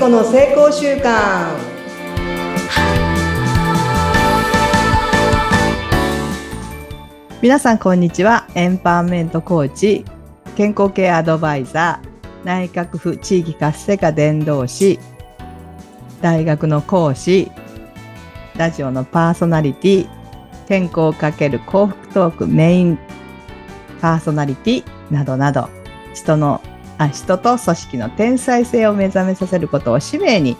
子の成功習慣皆さんこんにちは。エンパワーメントコーチ健康系アドバイザー内閣府地域活性化伝道師大学の講師ラジオのパーソナリティ健康をかける幸福トークメインパーソナリティなどなど人のあ人と組織の天才性を目覚めさせることを使命に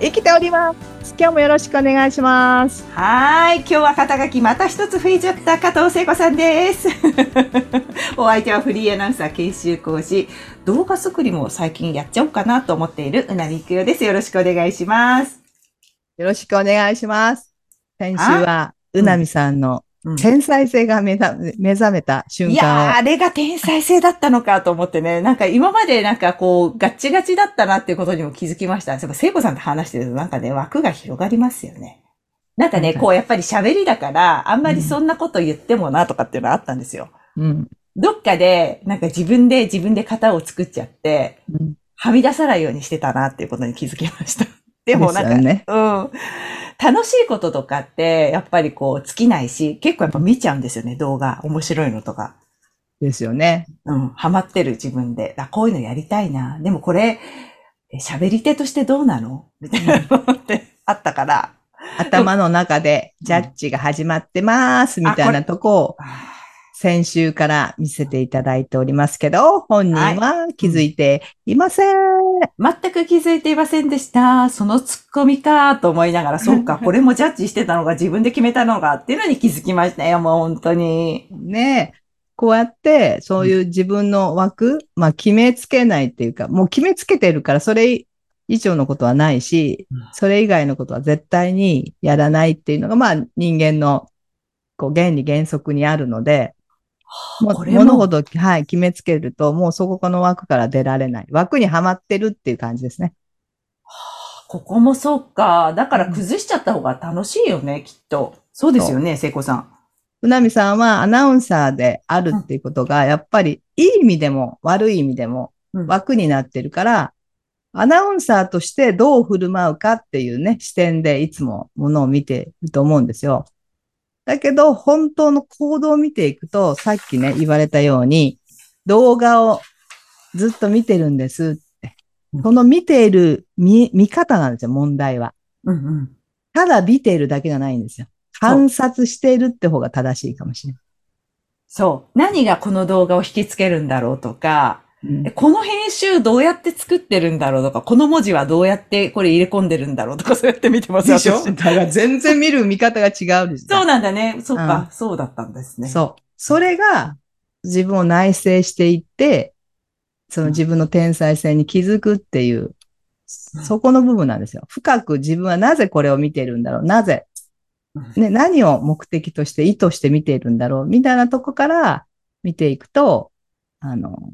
生きております今日もよろしくお願いしますはい。今日は肩書きまた一つ増えちゃった加藤聖子さんです。お相手はフリーアナウンサー研修講師、動画作りも最近やっちゃおうかなと思っているうなみくよです。よろしくお願いします。よろしくお願いします先週はうなみさんのうん天才性が目覚め目覚めた瞬いやあれが天才性だったのかと思ってね、なんか今までなんかこう、ガッチガチだったなっていうことにも気づきました。そういえば聖子さんと話してるとなんかね、枠が広がりますよね。なんかね、こうやっぱり喋りだから、あんまりそんなこと言ってもなとかっていうのはあったんですよ。うんどっかで、なんか自分で自分で型を作っちゃって、うんはみ出さないようにしてたなっていうことに気づきました。でもなんか、ねうん。楽しいこととかって、やっぱりこう、尽きないし、結構やっぱ見ちゃうんですよね、動画。面白いのとか。ですよねうん。ハマってる自分で。あ、こういうのやりたいな。でもこれ、え喋り手としてどうなの？みたいなのってあったから。頭の中でジャッジが始まってますみたいなとこをあ先週から見せていただいておりますけど、本人は気づいていません。全く気づいていませんでした。そのツッコミかと思いながら、そうか、これもジャッジしてたのが自分で決めたのがっていうのに気づきましたよ、もう本当に。ねえ。こうやって、そういう自分の枠、まあ決めつけないっていうか、もう決めつけてるから、それ以上のことはないしうん、それ以外のことは絶対にやらないっていうのが、まあ人間の、こう原理原則にあるので、物事を、はい、決めつけると、もうそこの枠から出られない。枠にはまってるっていう感じですね。ここもそうか。だから崩しちゃった方が楽しいよね、きっと。そうですよね、聖子さん。うなみさんはアナウンサーであるっていうことが、やっぱりいい意味でも悪い意味でもうん枠になってるから、アナウンサーとしてどう振る舞うかっていうね、視点でいつもものを見てると思うんですよ。だけど、本当の行動を見ていくと、さっきね、言われたように、動画をずっと見てるんですってうん。その見ている見、見方なんですよ、問題は。うんうん。ただ見ているだけじゃないんですよ。観察しているって方が正しいかもしれない。そう。何がこの動画を引きつけるんだろうとか、うん。えこの編集どうやって作ってるんだろうとか、この文字はどうやってこれ入れ込んでるんだろうとか、そうやって見てますでしょ？だから全然見る見方が違うですそうなんだね。そっか、うそうだったんですね。そう。それが自分を内省していって、その自分の天才性に気づくっていう、そこの部分なんですよ。深く自分はなぜこれを見てるんだろう？なぜ、ね、何を目的として意図して見ているんだろう？みたいなとこから見ていくと、あの、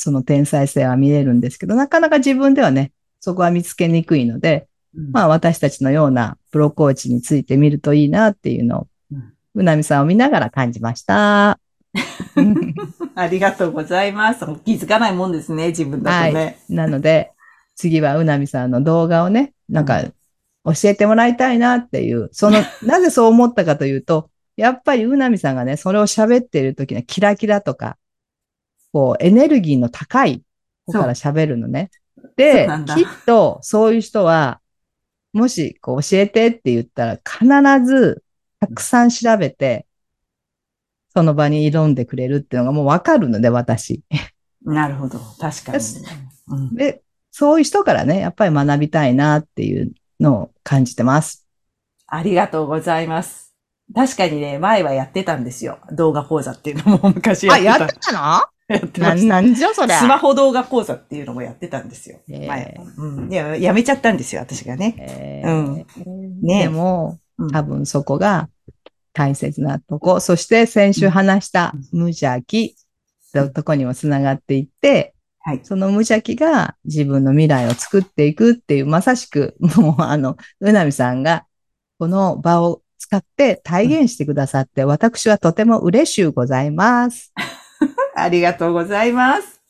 その天才性は見えるんですけど、なかなか自分ではね、そこは見つけにくいので、うんまあ私たちのようなプロコーチについて見るといいなっていうのをうなみさんを見ながら感じました。ありがとうございます。気づかないもんですね、自分だとね。なので、次はうなみさんの動画をね、なんか教えてもらいたいなっていう、その、なぜそう思ったかというと、やっぱりうなみさんがね、それを喋っている時にはキラキラとか、こう、エネルギーの高い方から喋るのね。できっとそういう人は、もしこう教えてって言ったら必ずたくさん調べて、その場に挑んでくれるっていうのがもうわかるので、私。なるほど。確かに。うんで、そういう人からね、やっぱり学びたいなっていうのを感じてます。ありがとうございます。確かにね、前はやってたんですよ。動画講座っていうのも昔やあ、ってた。やってたの？やってなました。なんじゃそりゃ。スマホ動画講座っていうのもやってたんですよ。へー前。うん。いや、やめちゃったんですよ、私がね。えうんーねでも、うん多分そこが大切なとこ。そして先週話した無邪気のとこにもつながっていって、はい。その無邪気が自分の未来を作っていくっていう、まさしく、もうあの、うなみさんがこの場を使って体現してくださって、私はとても嬉しゅうございます。ありがとうございます。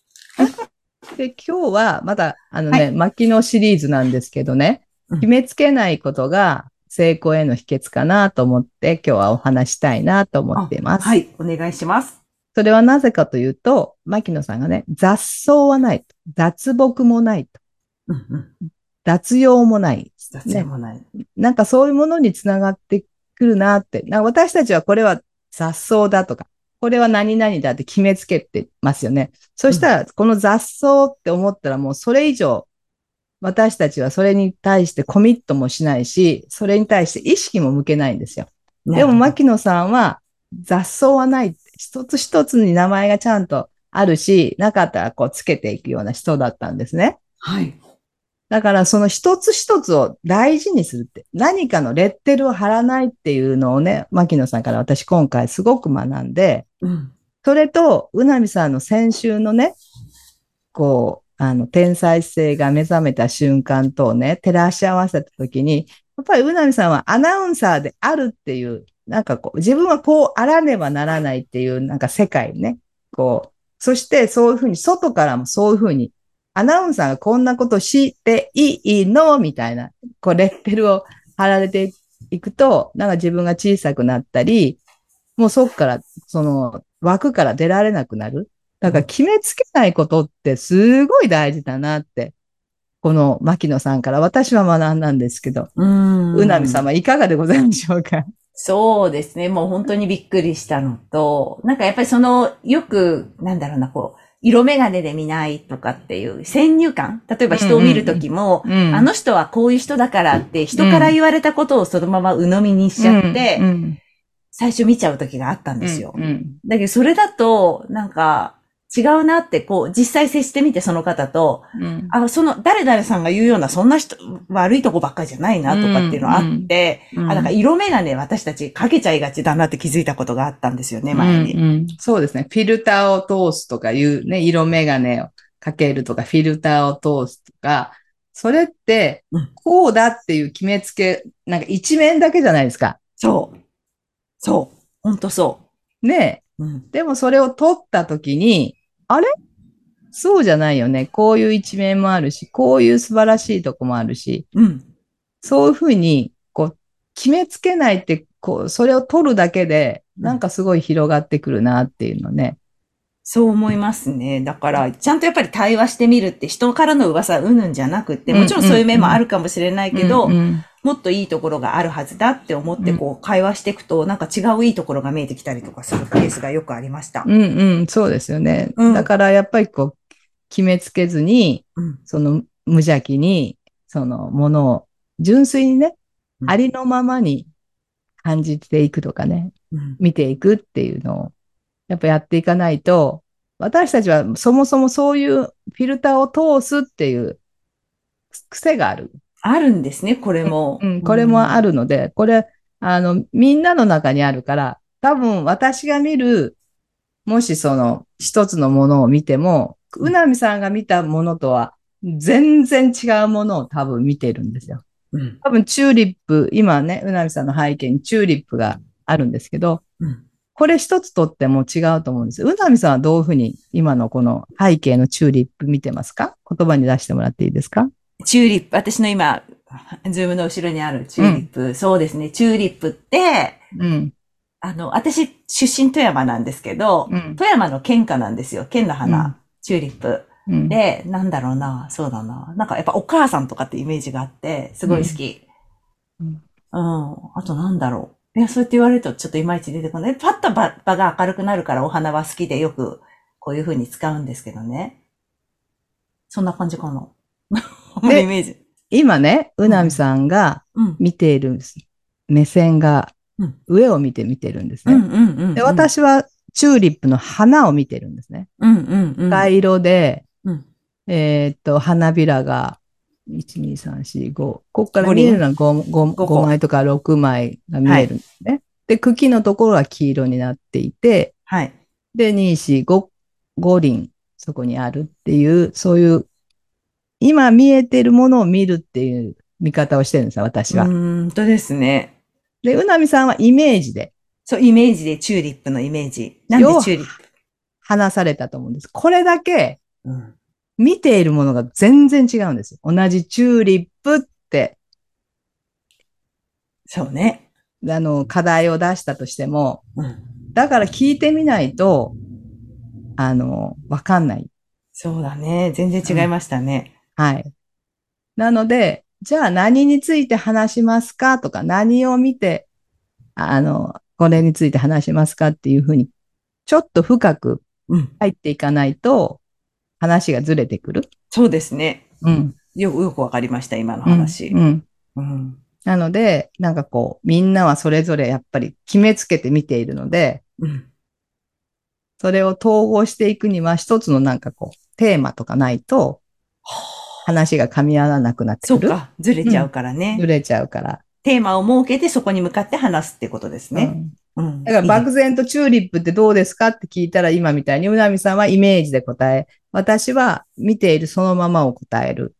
で、今日はまだ、あのね、は牧野シリーズなんですけどね、うん決めつけないことが成功への秘訣かなと思って、今日はお話したいなと思っています。はい、お願いします。それはなぜかというと、牧野さんがね、雑草はないと。雑木もないと。うんうん。雑用もない。雑用もない。なんかそういうものにつながってくるなって。私たちはこれは雑草だとか、これは何々だって決めつけてますよね。そしたら、この雑草って思ったらもうそれ以上、私たちはそれに対してコミットもしないし、それに対して意識も向けないんですよ。でも、牧野さんは雑草はない。一つ一つに名前がちゃんとあるし、なかったらこうつけていくような人だったんですね。はい。だからその一つ一つを大事にするって、何かのレッテルを貼らないっていうのをね、牧野さんから私今回すごく学んで、うん。それと、うなみさんの先週のね、こう、あの、天才性が目覚めた瞬間とね、照らし合わせたときに、やっぱりうなみさんはアナウンサーであるっていう、なんかこう、自分はこうあらねばならないっていう、なんか世界ね、こう、そしてそういうふうに、外からもそういうふうに、アナウンサーがこんなことしていいの？みたいな、こう、レッテルを貼られていくと、なんか自分が小さくなったり、もうそっから、その枠から出られなくなる。だから決めつけないことってすごい大事だなって、この牧野さんから私は学んだんですけど、うん。うなみ様いかがでございましょうか？そうですね。もう本当にびっくりしたのと、なんかやっぱりその、よく、なんだろうな、こう、色眼鏡で見ないとかっていう先入観。例えば人を見るときも、うん。あの人はこういう人だからって人から言われたことをそのまま鵜呑みにしちゃって、うんうん。最初見ちゃう時があったんですよ。うんうん。だけどそれだと、なんか違うなって、こう、実際接してみてその方と、うんあ、その、誰々さんが言うような、そんな人、悪いとこばっかりじゃないなとかっていうのがあって、うんあ、だから色眼鏡私たちかけちゃいがちだなって気づいたことがあったんですよね、前に。うんうんそうですね。フィルターを通すとかいうね、色眼鏡をかけるとか、フィルターを通すとか、それってうん、こうだっていう決めつけ、なんか一面だけじゃないですか。そう。そう。ほんとそねう。うん。でもそれを取ったときに、あれ？そうじゃないよね。こういう一面もあるし、こういう素晴らしいとこもあるし、うん。そういうふうに、こう、決めつけないって、こう、それを取るだけで、なんかすごい広がってくるなっていうのね。そう思いますね。だから、ちゃんとやっぱり対話してみるって人からの噂うんぬんじゃなくって、もちろんそういう面もあるかもしれないけど、うんうんもっといいところがあるはずだって思ってこう会話していくと、なんか違ういいところが見えてきたりとかするケースがよくありました。うんうん、そうですよね。うんだからやっぱりこう、決めつけずに、うん。その無邪気に、そのものを純粋にね、うんありのままに感じていくとかね、うん。見ていくっていうのを、やっぱやっていかないと、私たちはそもそもそういうフィルターを通すっていう癖がある。あるんですね、これも。うん、これもあるので、これ、あの、みんなの中にあるから、多分私が見る、もしその一つのものを見ても、うなみさんが見たものとは全然違うものを多分見てるんですよ。うん。多分チューリップ、今ね、うなみさんの背景にチューリップがあるんですけど、うん。これ一つとっても違うと思うんですよ。うなみさんはどういうふうに今のこの背景のチューリップ見てますか？言葉に出してもらっていいですか？チューリップ、私の今、ズームの後ろにあるチューリップ、そうですね、チューリップって、うん。あの、私、出身富山なんですけど、うん富山の県花なんですよ。県の花、うんチューリップ。うん。で、なんだろうな、そうだな。なんかやっぱお母さんとかってイメージがあって、すごい好き。うんうん。あとなんだろう。いや、そうやって言われるとちょっといまいち出てこない。パッと場場が明るくなるからお花は好きでよくこういう風に使うんですけどね。そんな感じかな。イメージ。今ね、うなみさんがうん。見ている目線がうん上を見て見てるんですね。で、私はチューリップの花を見てるんですね。うんうんうん。赤色で、うんえーっと、花びらが、1、2、3、4、5。ここから見えるのは 5, 五個枚とか6枚が見えるんですね。で、茎のところは黄色になっていて、はい。で、2、4、5、5輪、そこにあるっていう、そういう、今見えてるものを見るっていう見方をしてるんですよ、私は。うーんとですね。で、うなみさんはイメージでそう、イメージでチューリップのイメージ。なんでよチューリップ？話されたと思うんです。これだけうん。見ているものが全然違うんですよ。同じチューリップって、そうね。あの、課題を出したとしても、うん。だから聞いてみないと、あの、わかんない。そうだね。全然違いましたね。はい。なので、じゃあ何について話しますかとか、何を見て、あの、これについて話しますかっていうふうに、ちょっと深くうん。入っていかないと、話がずれてくる？そうですね。うん。よく、よくわかりました、今の話。うん。うんうん。なので、なんかこう、みんなはそれぞれやっぱり決めつけて見ているので、うん。それを統合していくには一つのなんかこう、テーマとかないと、話が噛み合わなくなってくる。そうか。ずれちゃうからね。ずれちゃうから。テーマを設けてそこに向かって話すってことですね。だから漠然とチューリップってどうですかって聞いたら今みたいに、うなみさんはイメージで答え、私は見ているそのままを答える。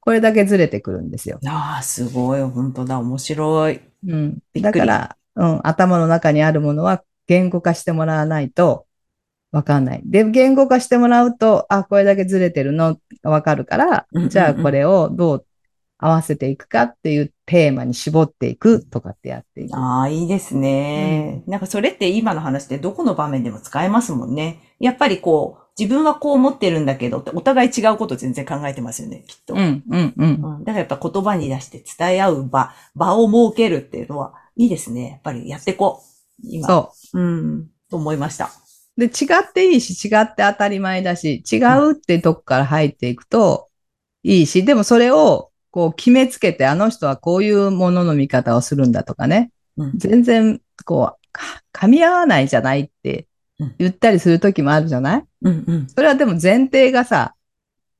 これだけずれてくるんですよ。ああ、すごい。本当だ。面白い。うん。だから、うん、頭の中にあるものは言語化してもらわないとわかんない。で、言語化してもらうと、あ、これだけずれてるのがわかるからじゃあこれをどう合わせていくかっていうテーマに絞っていくとかってやっていく。ああ、いいですね。なんかそれって今の話ってどこの場面でも使えますもんね。やっぱりこう、自分はこう思ってるんだけどお互い違うこと全然考えてますよね、きっと。うん、うん、うん。うんだからやっぱ言葉に出して伝え合う場、場を設けるっていうのはいいですね。やっぱりやっていこう。今。。そううん。と思いました。う。で、違っていいし、違って当たり前だし、違うってとこから入っていくといいし、でもそれをこう決めつけて、あの人はこういうものの見方をするんだとかね。うん。全然、こう、か噛み合わないじゃないって言ったりする時もあるじゃない？うんうん。それはでも前提がさ、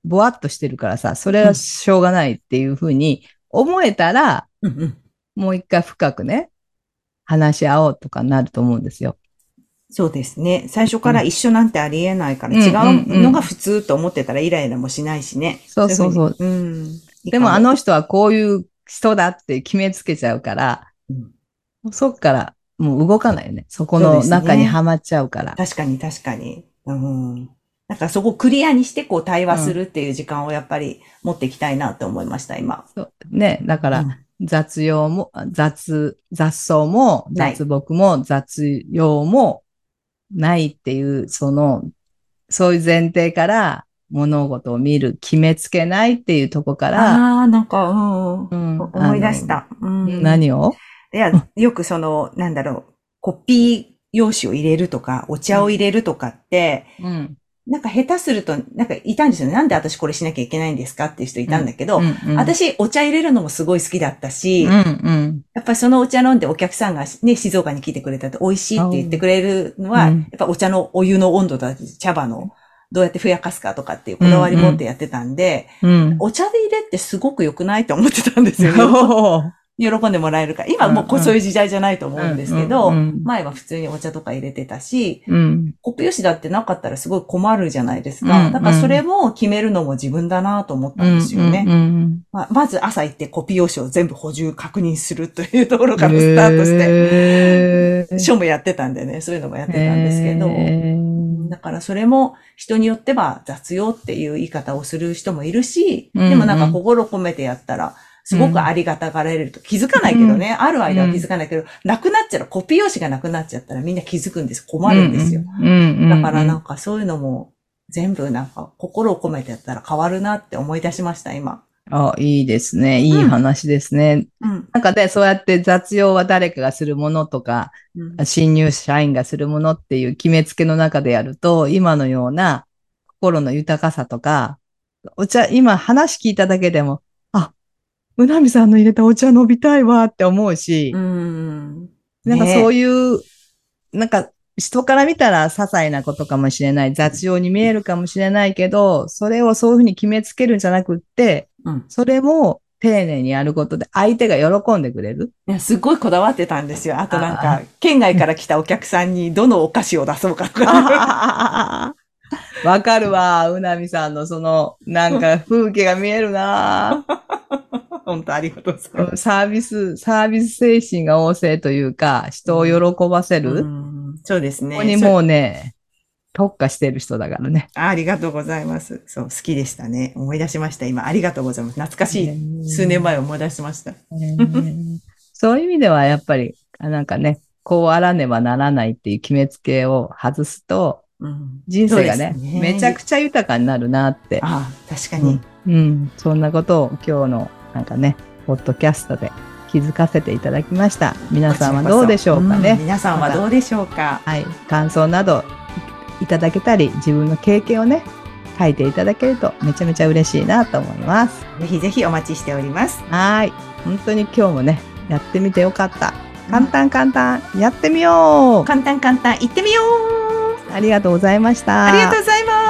ぼわっとしてるからさ、それはしょうがないっていうふうに思えたら、うんうん。もう一回深くね、話し合おうとかなると思うんですよ。そうですね。最初から一緒なんてありえないから、うん違うのが普通と思ってたらイライラもしないしね。そうそうそううん。でかもあの人はこういう人だって決めつけちゃうから、うんそっからもう動かないよね。そこの中にはまっちゃうから。確かに確かに。うん。だからそこをクリアにしてこう対話するっていう時間をやっぱり持っていきたいなと思いました、今。そうね。だから、うん雑用も、雑、雑草も、雑木も、雑用もないっていう、その、そういう前提から物事を見る、決めつけないっていうとこから、ああ、なんか、うん。うん思い出した。うん。何を？いや、よくその、なんだろう、コピー用紙を入れるとか、お茶を入れるとかって、うん。なんか下手すると、なんかいたんですよね。なんで私これしなきゃいけないんですかっていう人いたんだけど、うんうん、私お茶入れるのもすごい好きだったし、うんうん。やっぱりそのお茶飲んでお客さんがね、静岡に来てくれたって美味しいって言ってくれるのは、うんやっぱお茶のお湯の温度だったり、茶葉のどうやってふやかすかとかっていうこだわり持ってやってたんで、うん。お茶で入れってすごく良くないと思ってたんですよね。喜んでもらえるから。今もうそういう時代じゃないと思うんですけど、うんうんうん前は普通にお茶とか入れてたし、うん。コピー用紙だってなかったらすごい困るじゃないですか。うんうんだからそれも決めるのも自分だなと思ったんですよね。うんうんまあ、まず朝行ってコピー用紙を全部補充確認するというところからスタートして、書もやってたんでね、そういうのもやってたんですけど、だからそれも人によっては雑用っていう言い方をする人もいるし、うんうんでもなんか心込めてやったら、すごくありがたがられると。気づかないけどね、ある間は気づかないけど、なくなっちゃう、コピー用紙がなくなっちゃったらみんな気づくんです。困るんですよ。。うんうんうんだからなんかそういうのも全部なんか心を込めてやったら変わるなって思い出しました、今。あ、いいですね。いい話ですね。うん。なんかね、そうやって雑用は誰かがするものとか、うん新入社員がするものっていう決めつけの中でやると、今のような心の豊かさとか、お茶、今話聞いただけでも、あ、うなみさんの入れたお茶飲みたいわって思うし、うん。なんかそういいう、なんか人から見たら些細なことかもしれない、雑用に見えるかもしれないけど、それをそういうふうに決めつけるんじゃなくって、うん。それも丁寧にやることで相手が喜んでくれる。いや、すごいこだわってたんですよ。あとなんあか、県外から来たお客さんにどのお菓子を出そうかとか。わかるわ、うなみさんのその、なんか 風景が見えるな本当ありがとうございます。サービス、サービス精神が旺盛というか、人を喜ばせる。うんそうですね。ここにもうね、特化してる人だからね。あありがとうございます。そう、好きでしたね。思い出しました。今、ありがとうございます。懐かしい。数年前を思い出しました。えーそういう意味ではやっぱり、あなんかね、こうあらねばならないっていう決めつけを外すと、うん人生がねねめちゃくちゃ豊かになるなって。ああ、確かに。うん、そんなことを今日のなんかね、ポッドキャストで気づかせていただきました。皆さんはどうでしょうかんね。皆さんはどうでしょうか？はい、感想などいただけたり、自分の経験をね、書いていただけるとめちゃめちゃ嬉しいなと思います。ぜひぜひお待ちしております。はい。本当に今日もね、やってみてよかった。簡単簡単、やってみよう簡単簡単、行ってみようありがとうございました。ありがとうございます